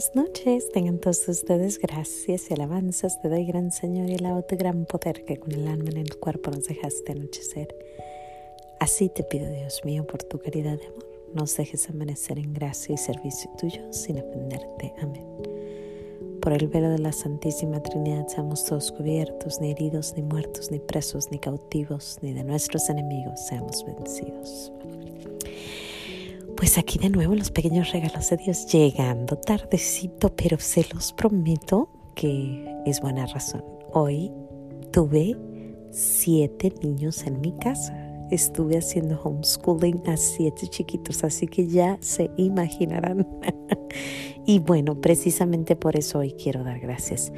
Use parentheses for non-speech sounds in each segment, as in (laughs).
buenas noches. Tengan todos ustedes gracias y alabanzas. Te doy gran Señor y alabo tu gran poder que con el alma en el cuerpo nos dejaste anochecer. Así te pido, Dios mío, por tu caridad de amor, nos dejes amanecer en gracia y servicio tuyo sin ofenderte. Amén. Por el velo de la Santísima Trinidad seamos todos cubiertos, ni heridos, ni muertos, ni presos, ni cautivos, ni de nuestros enemigos seamos vencidos. Pues aquí de nuevo los pequeños regalos de Dios llegando tardecito, pero se los prometo que es buena razón. Hoy tuve siete niños en mi casa. Estuve haciendo homeschooling a siete chiquitos, así que ya se imaginarán. (laughs) y bueno, precisamente por eso hoy quiero dar gracias.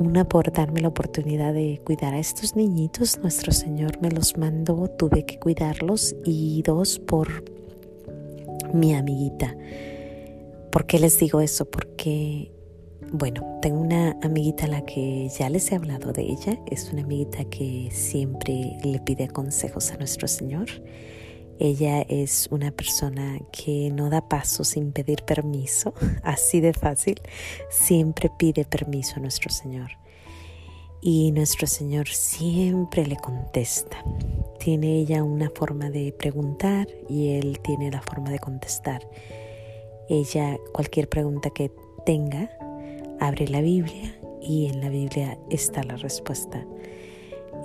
Una por darme la oportunidad de cuidar a estos niñitos, nuestro Señor me los mandó, tuve que cuidarlos y dos por mi amiguita. ¿Por qué les digo eso? Porque, bueno, tengo una amiguita a la que ya les he hablado de ella. Es una amiguita que siempre le pide consejos a nuestro Señor. Ella es una persona que no da paso sin pedir permiso, (laughs) así de fácil. Siempre pide permiso a nuestro Señor. Y nuestro Señor siempre le contesta. Tiene ella una forma de preguntar y Él tiene la forma de contestar. Ella, cualquier pregunta que tenga, abre la Biblia y en la Biblia está la respuesta.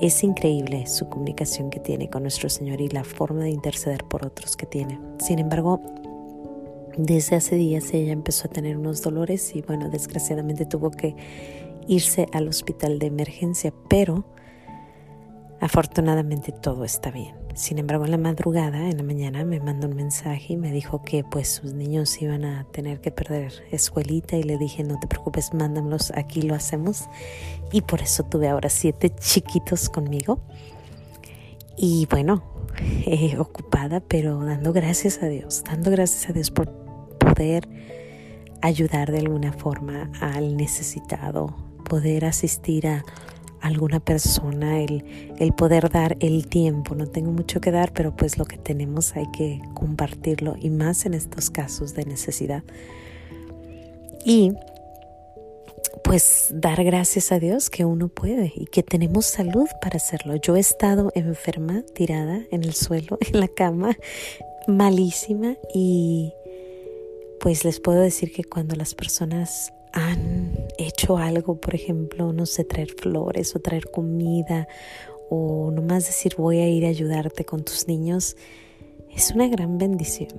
Es increíble su comunicación que tiene con nuestro Señor y la forma de interceder por otros que tiene. Sin embargo, desde hace días ella empezó a tener unos dolores y bueno, desgraciadamente tuvo que irse al hospital de emergencia, pero afortunadamente todo está bien. Sin embargo, en la madrugada, en la mañana, me mandó un mensaje y me dijo que pues sus niños iban a tener que perder escuelita y le dije, no te preocupes, mándamelos, aquí lo hacemos. Y por eso tuve ahora siete chiquitos conmigo. Y bueno, (laughs) eh, ocupada, pero dando gracias a Dios, dando gracias a Dios por poder ayudar de alguna forma al necesitado, poder asistir a alguna persona, el, el poder dar el tiempo. No tengo mucho que dar, pero pues lo que tenemos hay que compartirlo y más en estos casos de necesidad. Y pues dar gracias a Dios que uno puede y que tenemos salud para hacerlo. Yo he estado enferma, tirada en el suelo, (laughs) en la cama, malísima y pues les puedo decir que cuando las personas han hecho algo, por ejemplo, no sé, traer flores o traer comida o nomás decir voy a ir a ayudarte con tus niños, es una gran bendición.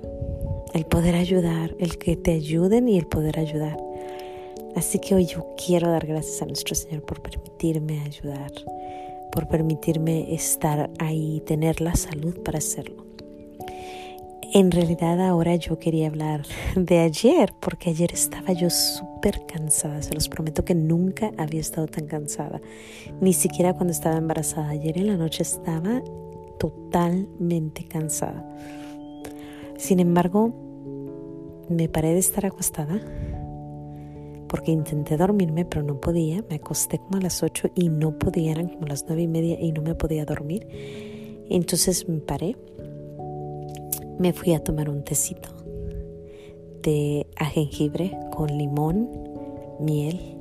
El poder ayudar, el que te ayuden y el poder ayudar. Así que hoy yo quiero dar gracias a nuestro Señor por permitirme ayudar, por permitirme estar ahí, tener la salud para hacerlo. En realidad ahora yo quería hablar de ayer, porque ayer estaba yo súper cansada, se los prometo que nunca había estado tan cansada, ni siquiera cuando estaba embarazada. Ayer en la noche estaba totalmente cansada. Sin embargo, me paré de estar acostada porque intenté dormirme, pero no podía. Me acosté como a las 8 y no podía, eran como las nueve y media y no me podía dormir. Entonces me paré me fui a tomar un tecito de a jengibre con limón, miel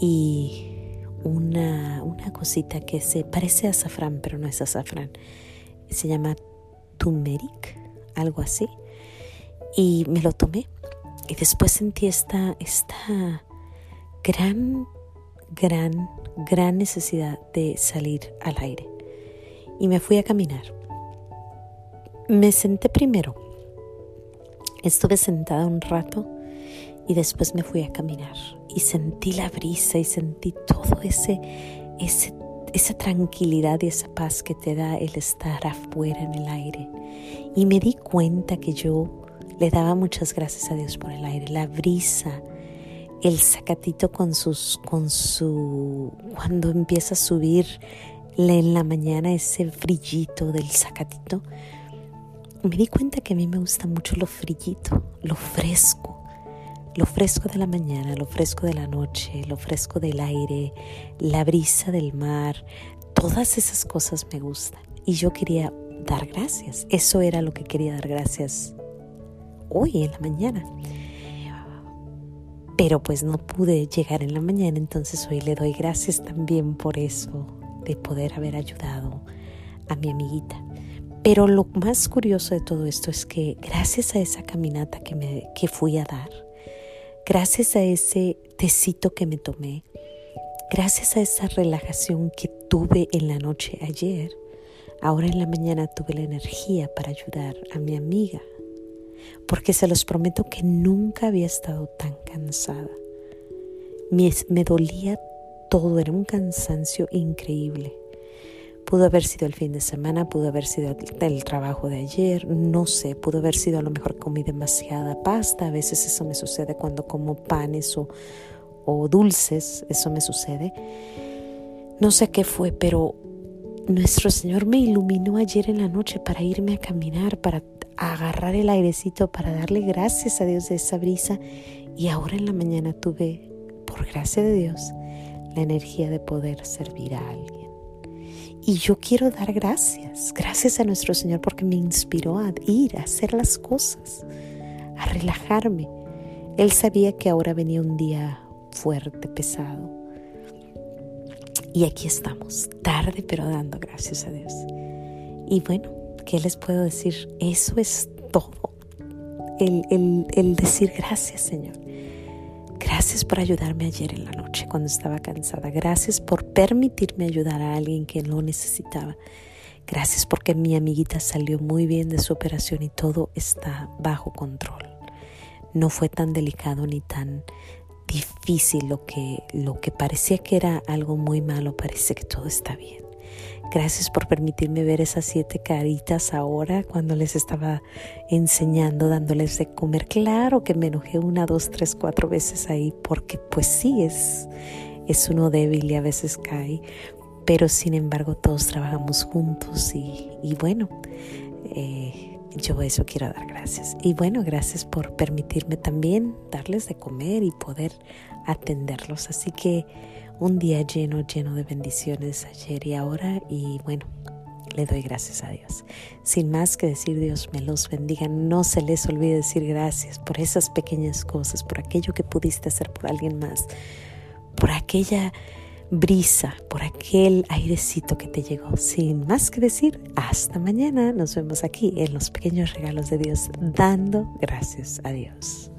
y una, una cosita que se parece a azafrán, pero no es azafrán. Se llama turmeric, algo así. Y me lo tomé. Y después sentí esta, esta gran, gran, gran necesidad de salir al aire. Y me fui a caminar. Me senté primero. Estuve sentada un rato y después me fui a caminar y sentí la brisa y sentí todo ese, ese esa tranquilidad y esa paz que te da el estar afuera en el aire. Y me di cuenta que yo le daba muchas gracias a Dios por el aire, la brisa, el sacatito con sus, con su, cuando empieza a subir en la mañana ese brillito del sacatito me di cuenta que a mí me gusta mucho lo frillito, lo fresco, lo fresco de la mañana, lo fresco de la noche, lo fresco del aire, la brisa del mar, todas esas cosas me gustan. Y yo quería dar gracias, eso era lo que quería dar gracias hoy en la mañana. pero pues no pude llegar en la mañana, entonces hoy le doy gracias también por eso, de poder haber ayudado a mi amiguita. Pero lo más curioso de todo esto es que gracias a esa caminata que, me, que fui a dar, gracias a ese tecito que me tomé, gracias a esa relajación que tuve en la noche ayer, ahora en la mañana tuve la energía para ayudar a mi amiga, porque se los prometo que nunca había estado tan cansada. Me, me dolía todo, era un cansancio increíble. Pudo haber sido el fin de semana, pudo haber sido el, trabajo de ayer, no sé, pudo haber sido a lo mejor comí demasiada pasta, a veces eso me sucede cuando como panes o, o dulces, eso me sucede. No sé qué fue, pero nuestro Señor me iluminó ayer en la noche para irme a caminar, para agarrar el airecito, para darle gracias a Dios de esa brisa. Y ahora en la mañana tuve, por gracia de Dios, la energía de poder servir a alguien. Y yo quiero dar gracias, gracias a nuestro Señor porque me inspiró a ir a hacer las cosas, a relajarme. Él sabía que ahora venía un día fuerte, pesado. Y aquí estamos, tarde pero dando gracias a Dios. Y bueno, ¿qué les puedo decir? Eso es todo. El, el, el decir gracias, Señor. Gracias por ayudarme ayer en la cuando estaba cansada. Gracias por permitirme ayudar a alguien que lo necesitaba. Gracias porque mi amiguita salió muy bien de su operación y todo está bajo control. No fue tan delicado ni tan difícil lo que, lo que parecía que era algo muy malo. Parece que todo está bien. Gracias por permitirme ver esas siete caritas ahora cuando les estaba enseñando, dándoles de comer. Claro que me enojé una, dos, tres, cuatro veces ahí porque pues sí es, es uno débil y a veces cae, pero sin embargo todos trabajamos juntos y, y bueno, eh, yo eso quiero dar gracias. Y bueno, gracias por permitirme también darles de comer y poder atenderlos. Así que un día lleno, lleno de bendiciones ayer y ahora y bueno, le doy gracias a Dios. Sin más que decir Dios me los bendiga, no se les olvide decir gracias por esas pequeñas cosas, por aquello que pudiste hacer por alguien más, por aquella brisa, por aquel airecito que te llegó. Sin más que decir, hasta mañana nos vemos aquí en los pequeños regalos de Dios, dando gracias a Dios.